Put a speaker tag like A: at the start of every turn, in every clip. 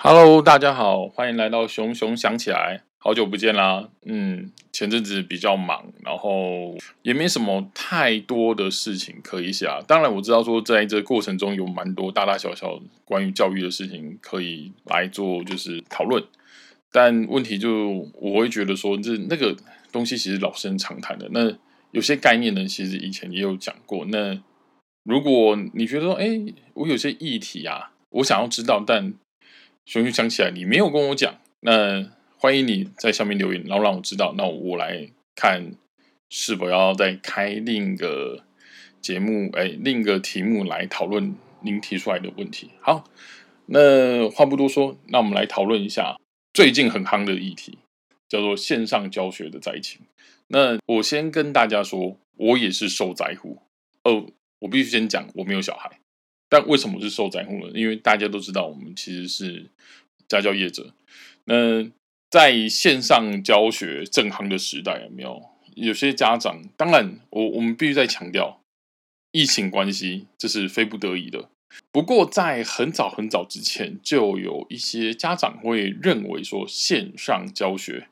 A: Hello，大家好，欢迎来到熊熊想起来，好久不见啦。嗯，前阵子比较忙，然后也没什么太多的事情可以写。当然，我知道说在这过程中有蛮多大大小小关于教育的事情可以来做，就是讨论。但问题就我会觉得说，这那个东西其实老生常谈的。那有些概念呢，其实以前也有讲过。那如果你觉得说，哎，我有些议题啊，我想要知道，但熊熊想起来，你没有跟我讲，那欢迎你在下面留言，然后让我知道，那我来看是否要再开另一个节目，哎，另一个题目来讨论您提出来的问题。好，那话不多说，那我们来讨论一下最近很夯的议题，叫做线上教学的灾情。那我先跟大家说，我也是受灾户。哦，我必须先讲，我没有小孩。但为什么是受灾户呢？因为大家都知道，我们其实是家教业者。那在线上教学正行的时代，有没有有些家长？当然，我我们必须再强调，疫情关系这是非不得已的。不过，在很早很早之前，就有一些家长会认为说，线上教学。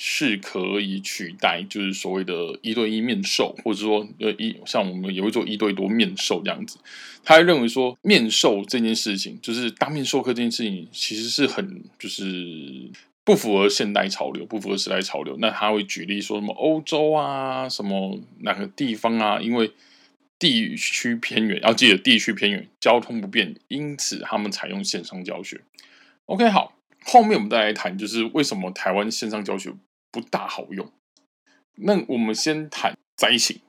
A: 是可以取代，就是所谓的一对一面授，或者说呃一像我们也会做一对多面授这样子。他认为说面授这件事情，就是当面授课这件事情，其实是很就是不符合现代潮流，不符合时代潮流。那他会举例说什么欧洲啊，什么哪个地方啊，因为地区偏远，要记得地区偏远，交通不便，因此他们采用线上教学。OK，好，后面我们再来谈，就是为什么台湾线上教学。不大好用。那我们先谈灾情，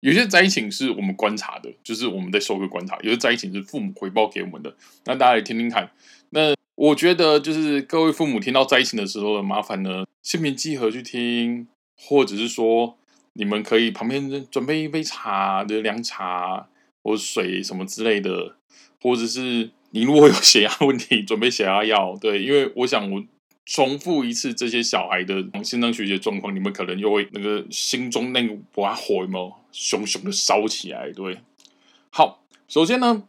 A: 有些灾情是我们观察的，就是我们在收课观察；有些灾情是父母回报给我们的。那大家也听听看。那我觉得，就是各位父母听到灾情的时候，麻烦呢，心平气和去听，或者是说，你们可以旁边准备一杯茶的凉茶或水什么之类的，或者是你如果有血压问题，准备血压药。对，因为我想我。重复一次这些小孩的心脏学习状况，你们可能又会那个心中那个把火有没有熊熊的烧起来？对，好，首先呢，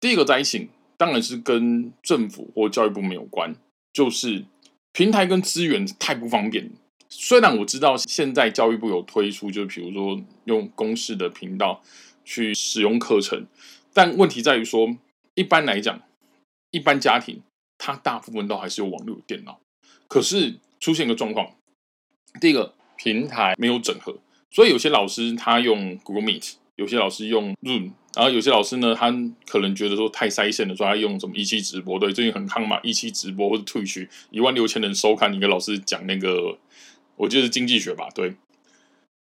A: 第一个灾情当然是跟政府或教育部没有关，就是平台跟资源太不方便。虽然我知道现在教育部有推出，就比如说用公式的频道去使用课程，但问题在于说，一般来讲，一般家庭。它大部分都还是有网络有电脑，可是出现个状况，第一个平台没有整合，所以有些老师他用 Google Meet，有些老师用 Zoom，然后有些老师呢，他可能觉得说太塞线了，说他用什么一期直播，对，最近很夯嘛，一期直播或者退去一万六千人收看一个老师讲那个，我觉得是经济学吧，对，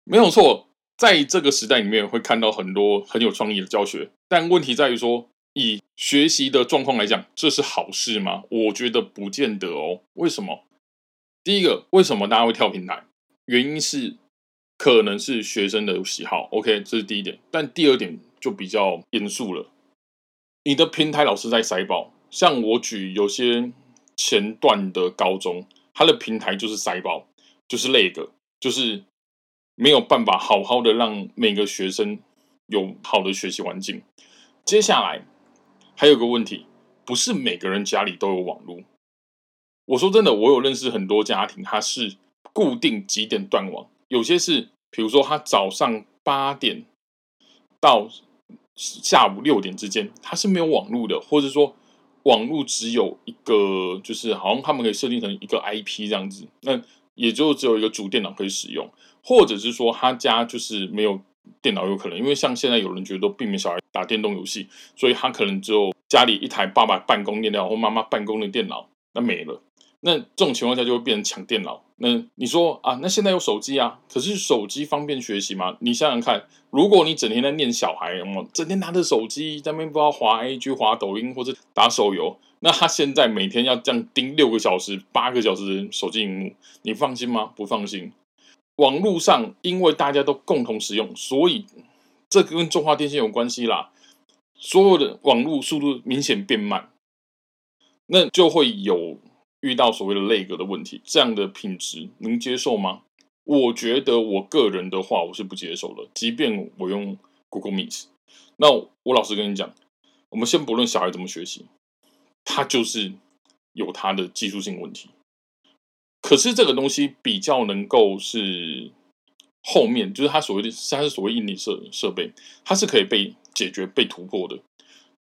A: 没有错，在这个时代里面会看到很多很有创意的教学，但问题在于说。以学习的状况来讲，这是好事吗？我觉得不见得哦。为什么？第一个，为什么大家会跳平台？原因是可能是学生的喜好。OK，这是第一点。但第二点就比较严肃了。你的平台老师在塞爆，像我举有些前段的高中，他的平台就是塞爆，就是那个，就是没有办法好好的让每个学生有好的学习环境。接下来。还有个问题，不是每个人家里都有网络。我说真的，我有认识很多家庭，他是固定几点断网，有些是，比如说他早上八点到下午六点之间，他是没有网络的，或者说网络只有一个，就是好像他们可以设定成一个 IP 这样子，那也就只有一个主电脑可以使用，或者是说他家就是没有。电脑有可能，因为像现在有人觉得避免小孩打电动游戏，所以他可能只有家里一台爸爸办公电脑或妈妈办公的电脑，那没了。那这种情况下就会变成抢电脑。那你说啊，那现在有手机啊，可是手机方便学习吗？你想想看，如果你整天在念小孩，么整天拿着手机在那边不知道滑 A G、滑抖音或者打手游，那他现在每天要这样盯六个小时、八个小时手机荧幕，你放心吗？不放心。网络上，因为大家都共同使用，所以这跟中华电信有关系啦。所有的网络速度明显变慢，那就会有遇到所谓的内格的问题。这样的品质能接受吗？我觉得我个人的话，我是不接受的。即便我用 Google Meet，那我老实跟你讲，我们先不论小孩怎么学习，他就是有它的技术性问题。可是这个东西比较能够是后面，就是它所谓的它是所谓硬体设设备，它是可以被解决、被突破的。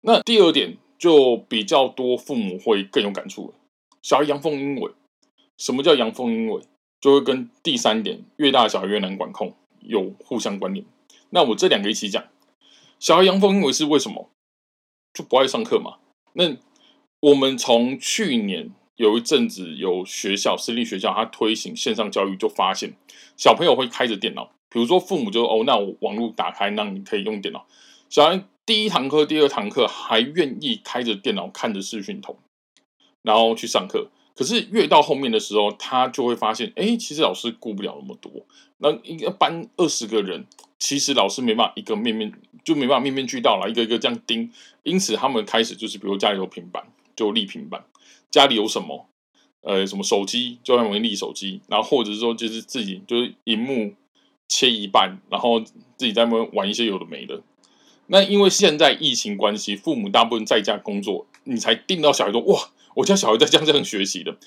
A: 那第二点就比较多父母会更有感触了。小孩阳奉阴违，什么叫阳奉阴违？就会跟第三点越大小孩越难管控有互相关联。那我这两个一起讲，小孩阳奉阴违是为什么？就不爱上课嘛。那我们从去年有一阵子有学校私立学校，它推行线上教育，就发现小朋友会开着电脑，比如说父母就哦，那我网络打开，那你可以用电脑。小孩第一堂课、第二堂课还愿意开着电脑看着视讯筒。然后去上课，可是越到后面的时候，他就会发现，哎，其实老师顾不了那么多。那一个班二十个人，其实老师没办法一个面面就没办法面面俱到了，一个一个这样盯。因此，他们开始就是，比如家里有平板，就立平板；家里有什么，呃，什么手机，就用立手机。然后或者说，就是自己就是荧幕切一半，然后自己在那边玩一些有的没的。那因为现在疫情关系，父母大部分在家工作，你才定到小孩说哇。我家小孩在这样这样学习的，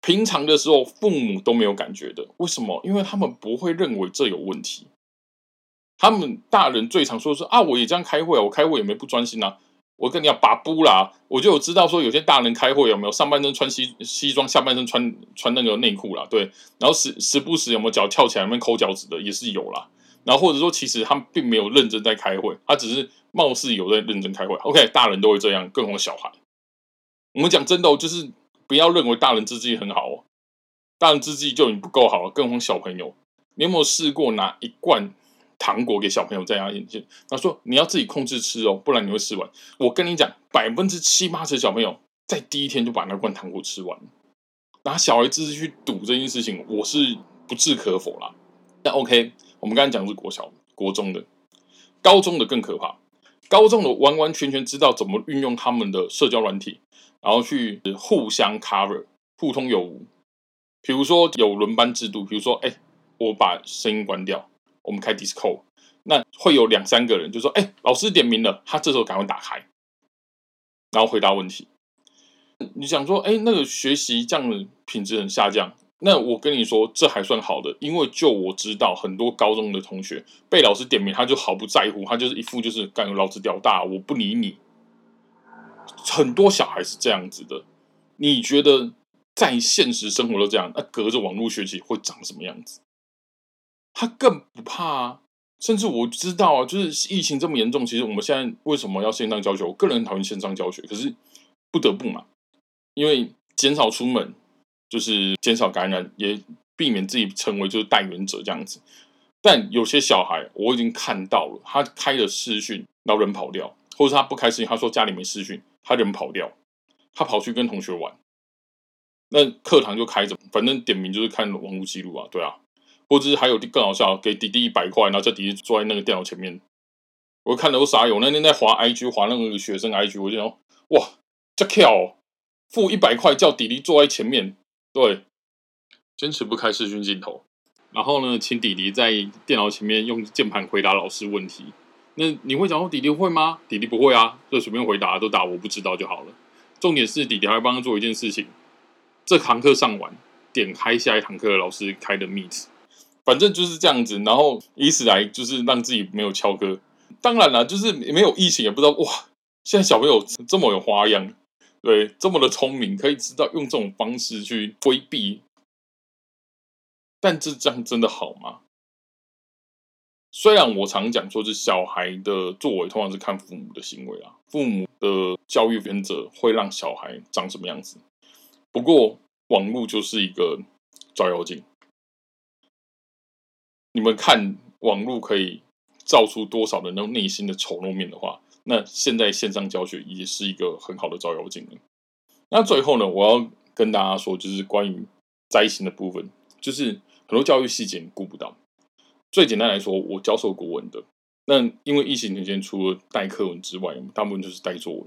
A: 平常的时候父母都没有感觉的，为什么？因为他们不会认为这有问题。他们大人最常说说啊，我也这样开会啊，我开会也没不专心啊。我跟你讲，把布啦，我就有知道说有些大人开会有没有上半身穿西西装，下半身穿穿那个内裤啦，对。然后时时不时有没有脚翘起来那边抠脚趾的，也是有啦。然后或者说其实他们并没有认真在开会，他只是貌似有在认真开会。OK，大人都会这样，更何况小孩。我们讲真的哦，就是不要认为大人自己很好哦，大人自己就已经不够好了，更何况小朋友。你有没有试过拿一罐糖果给小朋友在他眼前？他说你要自己控制吃哦，不然你会吃完。我跟你讲，百分之七八十小朋友在第一天就把那罐糖果吃完，拿小孩自己去赌这件事情，我是不置可否啦。那 OK，我们刚才讲是国小、国中的，高中的更可怕。高中的完完全全知道怎么运用他们的社交软体。然后去互相 cover，互通有无。比如说有轮班制度，比如说，哎，我把声音关掉，我们开 Discord，那会有两三个人就说，哎，老师点名了，他这时候赶快打开，然后回答问题。你想说，哎，那个学习这样的品质很下降。那我跟你说，这还算好的，因为就我知道很多高中的同学被老师点名，他就毫不在乎，他就是一副就是干老子屌大，我不理你。很多小孩是这样子的，你觉得在现实生活都这样，那隔着网络学习会长什么样子？他更不怕啊！甚至我知道啊，就是疫情这么严重，其实我们现在为什么要线上教学？我个人讨厌线上教学，可是不得不嘛，因为减少出门就是减少感染，也避免自己成为就是带源者这样子。但有些小孩我已经看到了，他开了视讯，然后人跑掉，或者他不开视讯，他说家里没视讯。他人跑掉，他跑去跟同学玩，那课堂就开着，反正点名就是看网络记录啊，对啊，或者是还有更好笑，给弟弟一百块，然后叫弟弟坐在那个电脑前面，我看了都傻，有那天在滑 IG，滑那个学生 IG，我就想，哇，这巧，付一百块叫弟弟坐在前面，对，坚持不开视讯镜头，然后呢，请弟弟在电脑前面用键盘回答老师问题。那你会讲说弟弟会吗？弟弟不会啊，就随便回答，都打我不知道就好了。重点是弟弟还会帮他做一件事情，这堂课上完，点开下一堂课老师开的 Meet，反正就是这样子，然后以此来就是让自己没有翘课。当然了，就是没有疫情也不知道哇，现在小朋友这么有花样，对，这么的聪明，可以知道用这种方式去规避。但这这样真的好吗？虽然我常讲说是小孩的作为通常是看父母的行为啊，父母的教育原则会让小孩长什么样子。不过网络就是一个照妖镜，你们看网络可以照出多少的那种内心的丑陋面的话，那现在线上教学也是一个很好的照妖镜那最后呢，我要跟大家说，就是关于灾星的部分，就是很多教育细节你顾不到。最简单来说，我教授国文的，那因为疫情期间除了带课文之外，大部分就是带作文。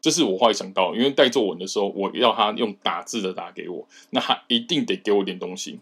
A: 这是我后来想到，因为带作文的时候，我要他用打字的打给我，那他一定得给我点东西。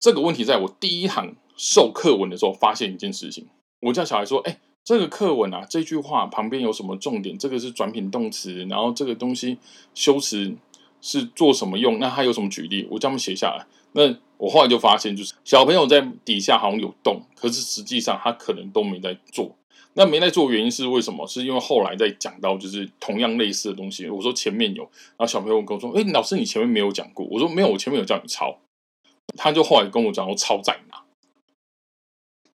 A: 这个问题在我第一堂授课文的时候发现一件事情，我叫小孩说：“哎，这个课文啊，这句话旁边有什么重点？这个是转品动词，然后这个东西修辞是做什么用？那他有什么举例？我叫他们写下来。那我后来就发现，就是小朋友在底下好像有动，可是实际上他可能都没在做。那没在做原因是为什么？是因为后来在讲到就是同样类似的东西，我说前面有，然后小朋友跟我说：“哎，老师你前面没有讲过。”我说：“没有，我前面有叫你抄。”他就后来跟我讲我：“抄在哪？”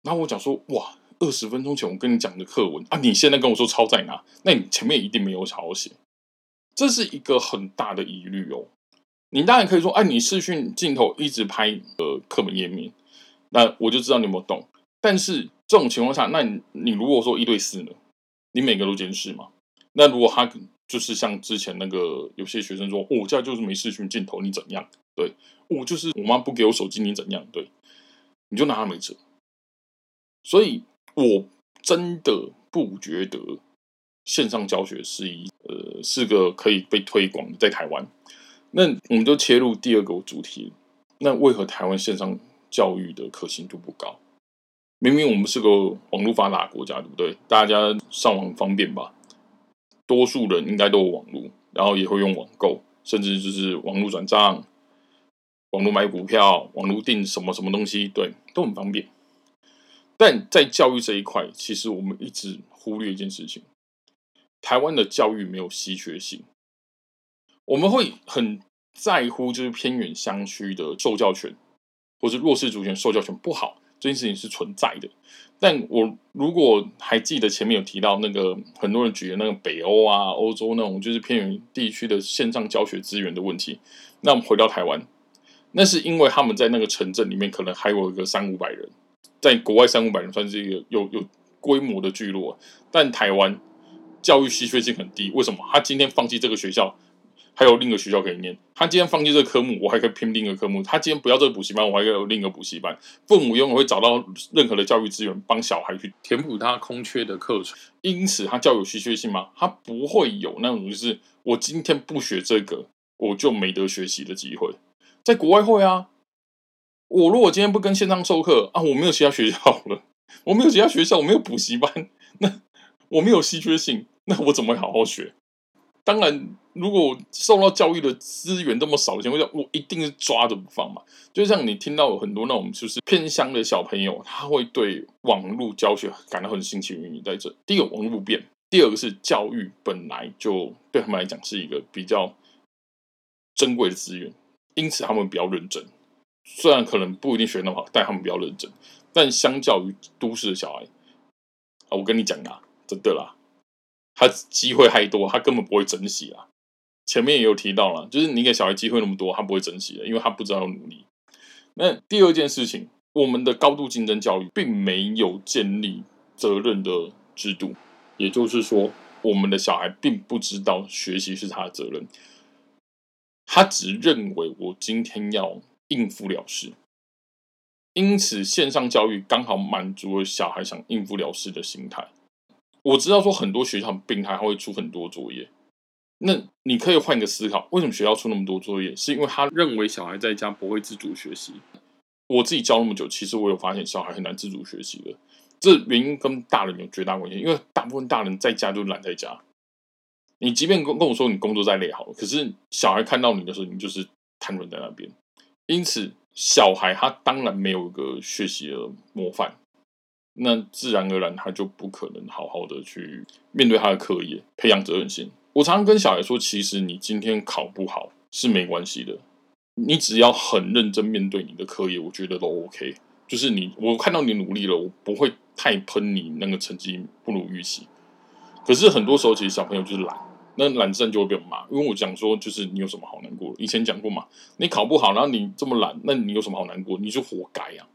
A: 然后我讲说：“哇，二十分钟前我跟你讲的课文啊，你现在跟我说抄在哪？那你前面一定没有好好写。”这是一个很大的疑虑哦。你当然可以说：“哎，你视讯镜头一直拍呃课本页面，那我就知道你有没有懂。”但是这种情况下，那你你如果说一对四呢？你每个都监视嘛？那如果他就是像之前那个有些学生说，我家就是没视讯镜头，你怎样？对，我就是我妈不给我手机，你怎样？对，你就拿他没辙。所以我真的不觉得线上教学是一呃是个可以被推广的在台湾。那我们就切入第二个主题，那为何台湾线上教育的可信度不高？明明我们是个网络发达国家，对不对？大家上网方便吧？多数人应该都有网络，然后也会用网购，甚至就是网络转账、网络买股票、网络订什么什么东西，对，都很方便。但在教育这一块，其实我们一直忽略一件事情：台湾的教育没有稀缺性。我们会很在乎，就是偏远乡区的受教权，或是弱势族群受教权不好。这件事情是存在的，但我如果还记得前面有提到那个很多人举的那个北欧啊、欧洲那种就是偏远地区的线上教学资源的问题，那我们回到台湾，那是因为他们在那个城镇里面可能还有一个三五百人，在国外三五百人算是一个有有规模的聚落，但台湾教育稀缺性很低，为什么？他今天放弃这个学校？还有另一个学校可以念。他今天放弃这个科目，我还可以拼另一个科目。他今天不要这个补习班，我还可以有另一个补习班。父母永远会找到任何的教育资源，帮小孩去填补他空缺的课程。因此，他教有稀缺性吗？他不会有那种就是我今天不学这个，我就没得学习的机会。在国外会啊。我如果今天不跟线上授课啊，我没有其他学校了，我没有其他学校，我没有补习班，那我没有稀缺性，那我怎么会好好学？当然，如果受到教育的资源这么少的情况下，我一定是抓着不放嘛。就像你听到有很多那种就是偏乡的小朋友，他会对网络教学感到很新奇原因在这。第一个，网络不变；第二个是教育本来就对他们来讲是一个比较珍贵的资源，因此他们比较认真。虽然可能不一定学那么好，但他们比较认真。但相较于都市的小孩啊，我跟你讲啊，真的啦。他机会太多，他根本不会珍惜啊。前面也有提到了，就是你给小孩机会那么多，他不会珍惜的，因为他不知道努力。那第二件事情，我们的高度竞争教育并没有建立责任的制度，也就是说，我们的小孩并不知道学习是他的责任，他只认为我今天要应付了事，因此线上教育刚好满足了小孩想应付了事的心态。我知道说很多学校病态，他会出很多作业。那你可以换一个思考，为什么学校出那么多作业？是因为他认为小孩在家不会自主学习。我自己教那么久，其实我有发现小孩很难自主学习的。这原因跟大人有绝大关系，因为大部分大人在家就懒在家。你即便跟跟我说你工作再累好了，可是小孩看到你的时候，你就是瘫软在那边。因此，小孩他当然没有一个学习的模范。那自然而然，他就不可能好好的去面对他的课业，培养责任心。我常常跟小孩说，其实你今天考不好是没关系的，你只要很认真面对你的课业，我觉得都 OK。就是你，我看到你努力了，我不会太喷你那个成绩不如预期。可是很多时候，其实小朋友就是懒，那懒症就会被我骂。因为我讲说，就是你有什么好难过？以前讲过嘛，你考不好，然后你这么懒，那你有什么好难过？你就活该呀。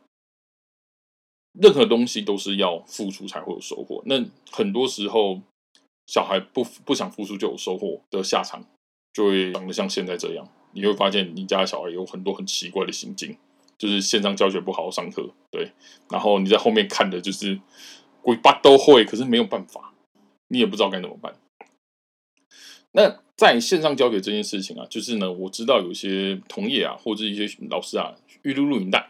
A: 任何东西都是要付出才会有收获。那很多时候，小孩不不想付出就有收获的下场，就会长得像现在这样。你会发现，你家小孩有很多很奇怪的心境，就是线上教学不好好上课，对。然后你在后面看的就是鬼八都会，可是没有办法，你也不知道该怎么办。那在线上教学这件事情啊，就是呢，我知道有些同业啊，或者一些老师啊，预录录影带。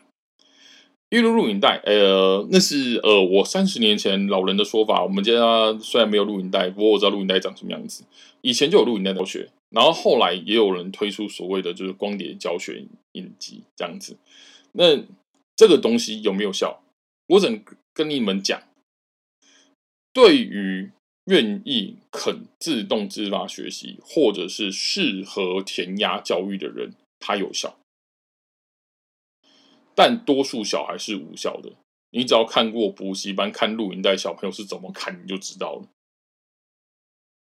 A: 预录录影带，呃，那是呃我三十年前老人的说法。我们家虽然没有录影带，不过我知道录影带长什么样子。以前就有录影带教学，然后后来也有人推出所谓的就是光碟教学影集这样子。那这个东西有没有效？我只能跟你们讲，对于愿意肯自动自发学习，或者是适合填鸭教育的人，它有效。但多数小孩是无效的。你只要看过补习班看录音带，小朋友是怎么看，你就知道了。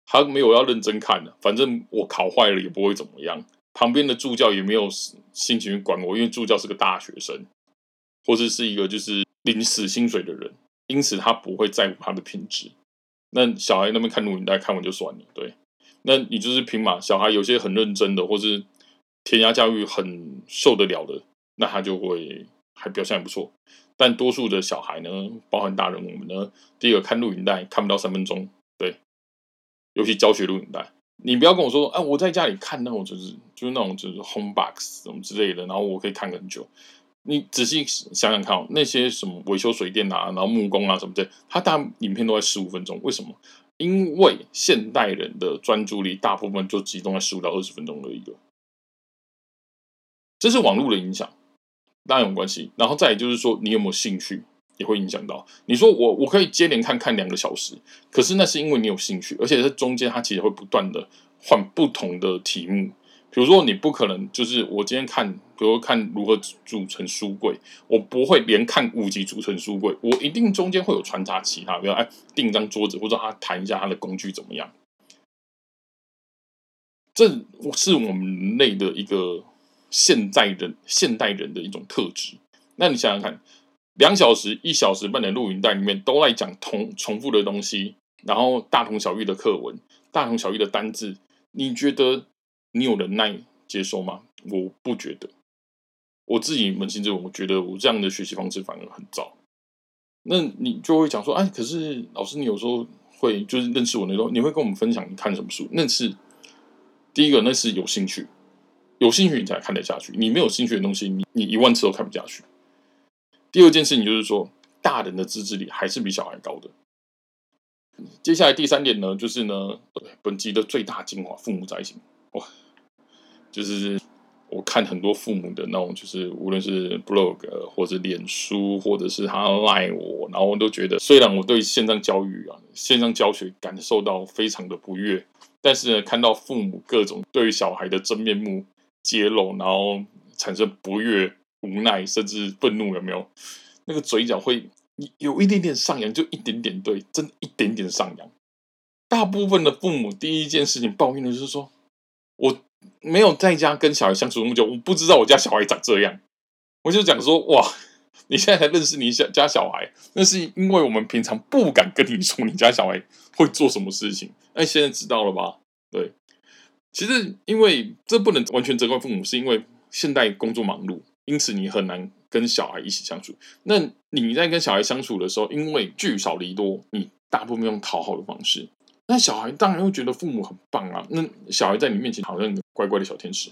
A: 他没有要认真看的，反正我考坏了也不会怎么样。旁边的助教也没有心情管我，因为助教是个大学生，或者是一个就是领死薪水的人，因此他不会在乎他的品质。那小孩那边看录影带看完就算了，对。那你就是凭嘛？小孩有些很认真的，或是填鸭教育很受得了的，那他就会还表现还不错。但多数的小孩呢，包含大人，我们呢，第一个看录影带看不到三分钟。对尤其教学录影带，你不要跟我说，哎，我在家里看那种就是就是那种就是 home box 什么之类的，然后我可以看很久。你仔细想想看哦，那些什么维修水电啊，然后木工啊什么的，他大影片都在十五分钟，为什么？因为现代人的专注力大部分就集中在十五到二十分钟的一个，这是网络的影响，当然有关系。然后再也就是说，你有没有兴趣？也会影响到你说我我可以接连看看两个小时，可是那是因为你有兴趣，而且在中间它其实会不断的换不同的题目。比如说你不可能就是我今天看，比如看如何组成书柜，我不会连看五集组成书柜，我一定中间会有穿插其他，比如哎订一张桌子，或者他谈一下他的工具怎么样。这是我们人类的一个现代人现代人的一种特质。那你想想看。两小时、一小时半的录影带里面都在讲同重复的东西，然后大同小异的课文、大同小异的单字，你觉得你有能耐接受吗？我不觉得，我自己扪心自问，我觉得我这样的学习方式反而很糟。那你就会讲说，哎，可是老师，你有时候会就是认识我那时候，你会跟我们分享你看什么书？那是第一个，那是有兴趣，有兴趣你才看得下去。你没有兴趣的东西，你你一万次都看不下去。第二件事情就是说，大人的自制力还是比小孩高的。接下来第三点呢，就是呢，本集的最大精华，父母在一起。哇，就是我看很多父母的那种，就是无论是 blog 或者脸书，或者是他赖我，然后我都觉得，虽然我对线上教育啊、线上教学感受到非常的不悦，但是呢，看到父母各种对小孩的真面目揭露，然后产生不悦。无奈甚至愤怒，有没有？那个嘴角会有一点点上扬，就一点点，对，真一点点上扬。大部分的父母第一件事情抱怨的就是说，我没有在家跟小孩相处那么久，我不知道我家小孩长这样。我就讲说，哇，你现在才认识你小家小孩，那是因为我们平常不敢跟你说你家小孩会做什么事情。那现在知道了吧？对，其实因为这不能完全责怪父母，是因为现代工作忙碌。因此，你很难跟小孩一起相处。那你在跟小孩相处的时候，因为聚少离多，你大部分用讨好的方式，那小孩当然会觉得父母很棒啊。那小孩在你面前好像一个乖乖的小天使。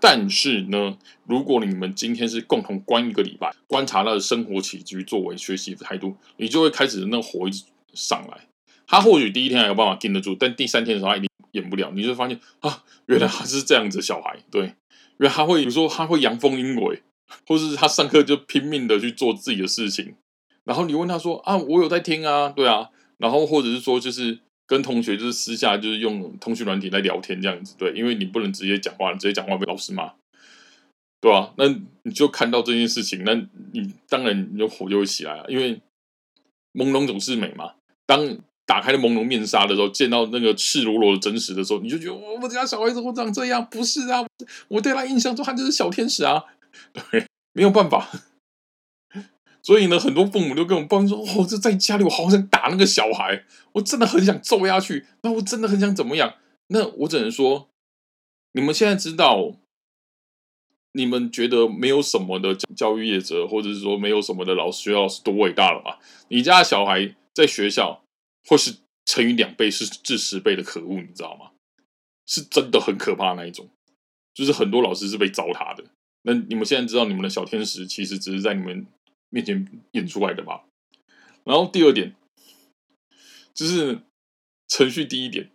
A: 但是呢，如果你们今天是共同关一个礼拜，观察他的生活起居、作为、学习的态度，你就会开始那火一直上来。他或许第一天还有办法盯得住，但第三天的时候他一定演不了。你就发现啊，原来他是这样子小孩，对，因为他会比如说他会阳奉阴违。或是他上课就拼命的去做自己的事情，然后你问他说啊，我有在听啊，对啊，然后或者是说就是跟同学就是私下就是用通讯软体来聊天这样子，对，因为你不能直接讲话，直接讲话被老师骂，对啊，那你就看到这件事情，那你当然你就火就会起来了，因为朦胧总是美嘛。当打开了朦胧面纱的时候，见到那个赤裸裸的真实的时候，你就觉得我们家小孩怎么长这样？不是啊，我对他印象中他就是小天使啊。对，没有办法，所以呢，很多父母都跟我抱怨说：“哦，这在家里我好想打那个小孩，我真的很想揍下去，那我真的很想怎么样？”那我只能说，你们现在知道，你们觉得没有什么的教育业者，或者是说没有什么的老师、学校老师多伟大了吧？你家的小孩在学校或是乘以两倍，是至十倍的可恶，你知道吗？是真的很可怕那一种，就是很多老师是被糟蹋的。那你们现在知道你们的小天使其实只是在你们面前演出来的吧？然后第二点就是程序第一点，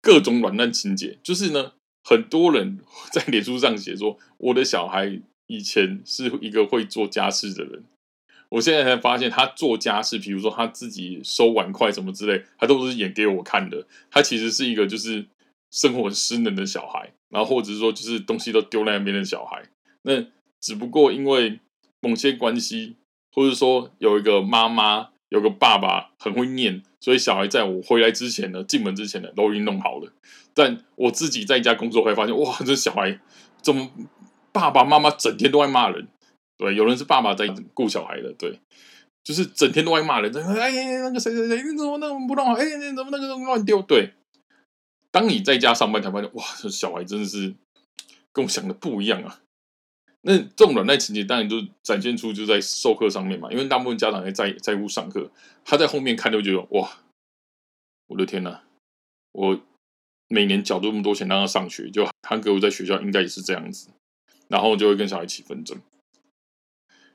A: 各种软烂情节，就是呢，很多人在脸书上写说，我的小孩以前是一个会做家事的人，我现在才发现他做家事，比如说他自己收碗筷什么之类，他都是演给我看的。他其实是一个就是生活很失能的小孩，然后或者是说就是东西都丢在那边的小孩。那只不过因为某些关系，或者说有一个妈妈。有个爸爸很会念，所以小孩在我回来之前呢，进门之前呢，都已经弄好了。但我自己在家工作会发现，哇，这小孩怎么爸爸妈妈整天都在骂人？对，有人是爸爸在顾小孩的，对，就是整天都在骂人。哎，那个谁谁谁，你怎么那个不弄好？哎，你怎么那个乱丢？对，当你在家上班才发现，哇，这小孩真的是跟我想的不一样啊。那这种软耐情节当然就展现出就在授课上面嘛，因为大部分家长也在在乎上课，他在后面看就觉得哇，我的天呐，我每年缴这么多钱让他上学，就他给我在学校应该也是这样子，然后就会跟小孩起纷争。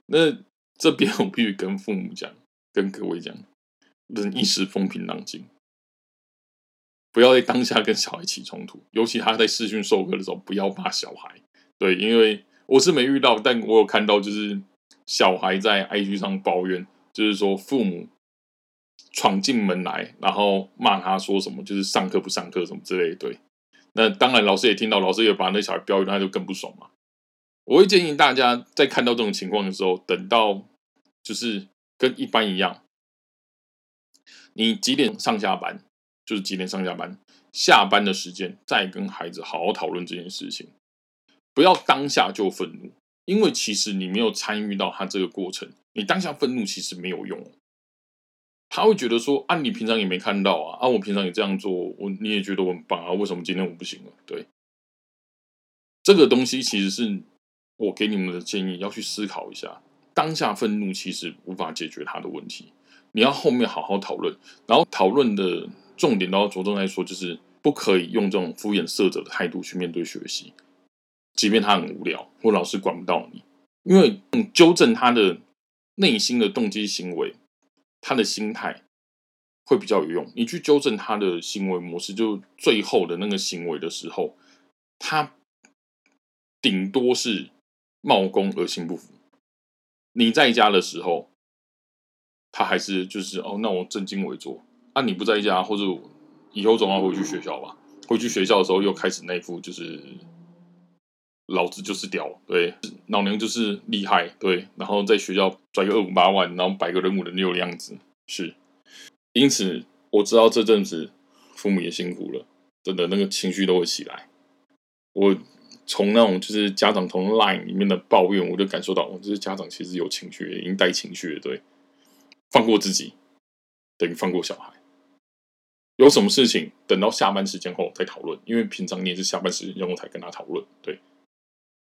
A: 那这边我必须跟父母讲，跟各位讲，忍一时风平浪静，不要在当下跟小孩起冲突，尤其他在视讯授课的时候，不要骂小孩，对，因为。我是没遇到，但我有看到，就是小孩在 IG 上抱怨，就是说父母闯进门来，然后骂他说什么，就是上课不上课什么之类。对，那当然老师也听到，老师也把那小孩标语，他就更不爽嘛。我会建议大家在看到这种情况的时候，等到就是跟一般一样，你几点上下班，就是几点上下班，下班的时间再跟孩子好好讨论这件事情。不要当下就愤怒，因为其实你没有参与到他这个过程，你当下愤怒其实没有用。他会觉得说：“啊，你平常也没看到啊，啊，我平常也这样做，我你也觉得我很棒啊，为什么今天我不行了？”对，这个东西其实是我给你们的建议，要去思考一下。当下愤怒其实无法解决他的问题，你要后面好好讨论，然后讨论的重点都要着重来说，就是不可以用这种敷衍塞责的态度去面对学习。即便他很无聊，或老师管不到你，因为你纠正他的内心的动机行为，他的心态会比较有用。你去纠正他的行为模式，就最后的那个行为的时候，他顶多是冒功而心不服。你在家的时候，他还是就是哦，那我正襟危坐。啊，你不在家，或者以后总要回去学校吧？回去学校的时候，又开始那副就是。老子就是屌，对，老娘就是厉害，对，然后在学校赚个二五八万，然后摆个人五人六的样子，是。因此我知道这阵子父母也辛苦了，真的那个情绪都会起来。我从那种就是家长从 Line 里面的抱怨，我就感受到，哦，这些家长其实有情绪，已经带情绪了，对。放过自己等于放过小孩。有什么事情等到下班时间后再讨论，因为平常你也是下班时间后才跟他讨论，对。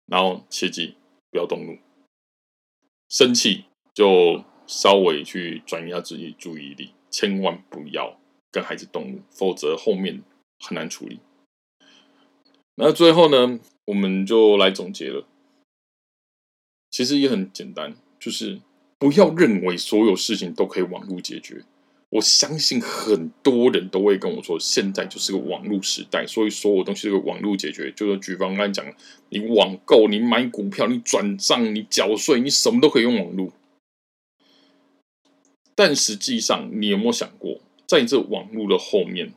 A: 然后切记不要动怒，生气就稍微去转移下自己注意力，千万不要跟孩子动怒，否则后面很难处理。那最后呢，我们就来总结了。其实也很简单，就是不要认为所有事情都可以网络解决。我相信很多人都会跟我说，现在就是个网络时代，所以所有东西都网络解决。就是举方刚才讲，你网购、你买股票、你转账、你缴税，你什么都可以用网络。但实际上，你有没有想过，在这网络的后面，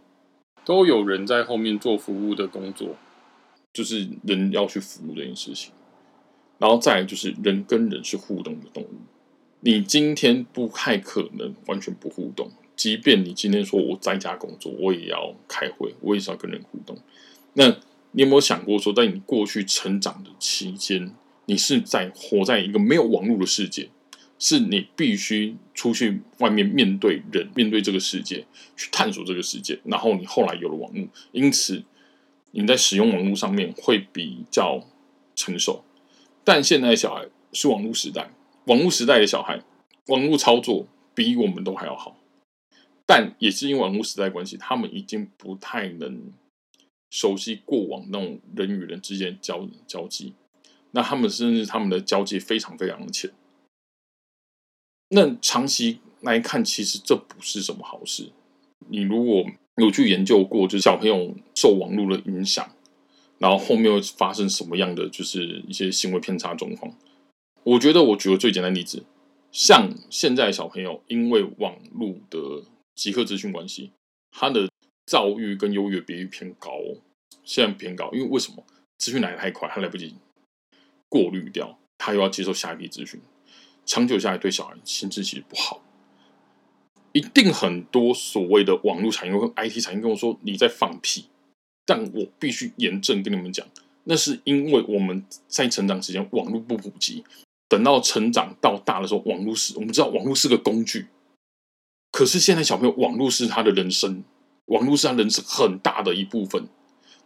A: 都有人在后面做服务的工作，就是人要去服务这件事情。然后再来就是人跟人是互动的动物。你今天不太可能完全不互动，即便你今天说我在家工作，我也要开会，我也是要跟人互动。那你有没有想过说，在你过去成长的期间，你是在活在一个没有网络的世界，是你必须出去外面面对人，面对这个世界，去探索这个世界。然后你后来有了网络，因此你在使用网络上面会比较成熟。但现在小孩是网络时代。网络时代的小孩，网络操作比我们都还要好，但也是因为网络时代关系，他们已经不太能熟悉过往那种人与人之间交交际，那他们甚至他们的交际非常非常的浅。那长期来看，其实这不是什么好事。你如果有去研究过，就是小朋友受网络的影响，然后后面会发生什么样的就是一些行为偏差状况。我觉得我举个最简单例子，像现在小朋友因为网络的即刻资讯关系，他的躁郁跟优越比率偏高，现在偏高，因为为什么？资讯来的太快，他来不及过滤掉，他又要接受下一批资讯，长久下来对小孩心智其实不好。一定很多所谓的网络产业跟 IT 产业跟我说你在放屁，但我必须严正跟你们讲，那是因为我们在成长时间网络不普及。等到成长到大的时候，网络是，我们知道网络是个工具。可是现在小朋友，网络是他的人生，网络是他人生很大的一部分。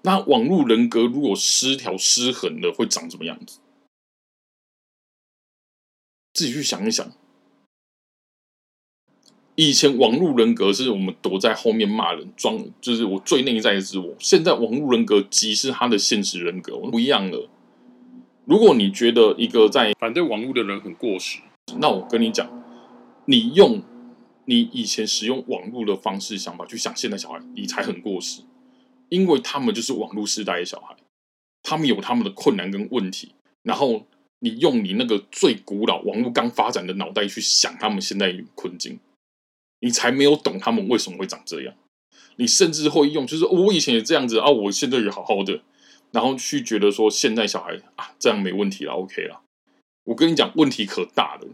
A: 那网络人格如果失调失衡了，会长什么样子？自己去想一想。以前网络人格是我们躲在后面骂人，装就是我最内在的自我。现在网络人格即是他的现实人格，不一样了。如果你觉得一个在反对网络的人很过时，那我跟你讲，你用你以前使用网络的方式想法去想现在小孩，你才很过时，因为他们就是网络时代的小孩，他们有他们的困难跟问题，然后你用你那个最古老网络刚发展的脑袋去想他们现在困境，你才没有懂他们为什么会长这样，你甚至会用就是我以前也这样子啊，我现在也好好的。然后去觉得说现在小孩啊这样没问题了，OK 了。我跟你讲，问题可大了。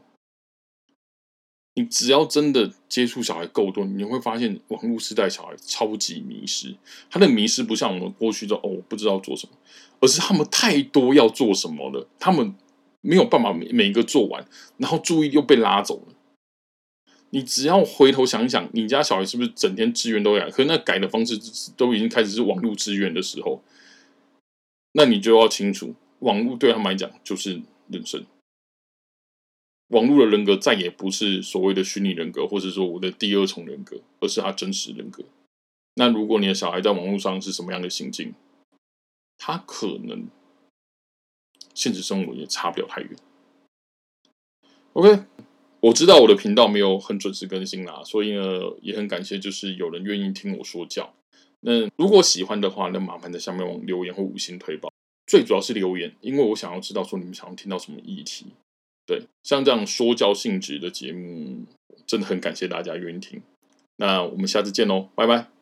A: 你只要真的接触小孩够多，你会发现网络时代小孩超级迷失。他的迷失不像我们过去的哦，不知道做什么，而是他们太多要做什么了，他们没有办法每每一个做完，然后注意又被拉走了。你只要回头想想，你家小孩是不是整天资源都改？可那改的方式都已经开始是网络资源的时候。那你就要清楚，网络对他们来讲就是人生。网络的人格再也不是所谓的虚拟人格，或者说我的第二重人格，而是他真实人格。那如果你的小孩在网络上是什么样的心境，他可能现实生活也差不了太远。OK，我知道我的频道没有很准时更新啦，所以呢，也很感谢，就是有人愿意听我说教。那如果喜欢的话，那麻烦在下面往留言或五星推报。最主要是留言，因为我想要知道说你们想要听到什么议题。对，像这样说教性质的节目，真的很感谢大家愿意听。那我们下次见喽，拜拜。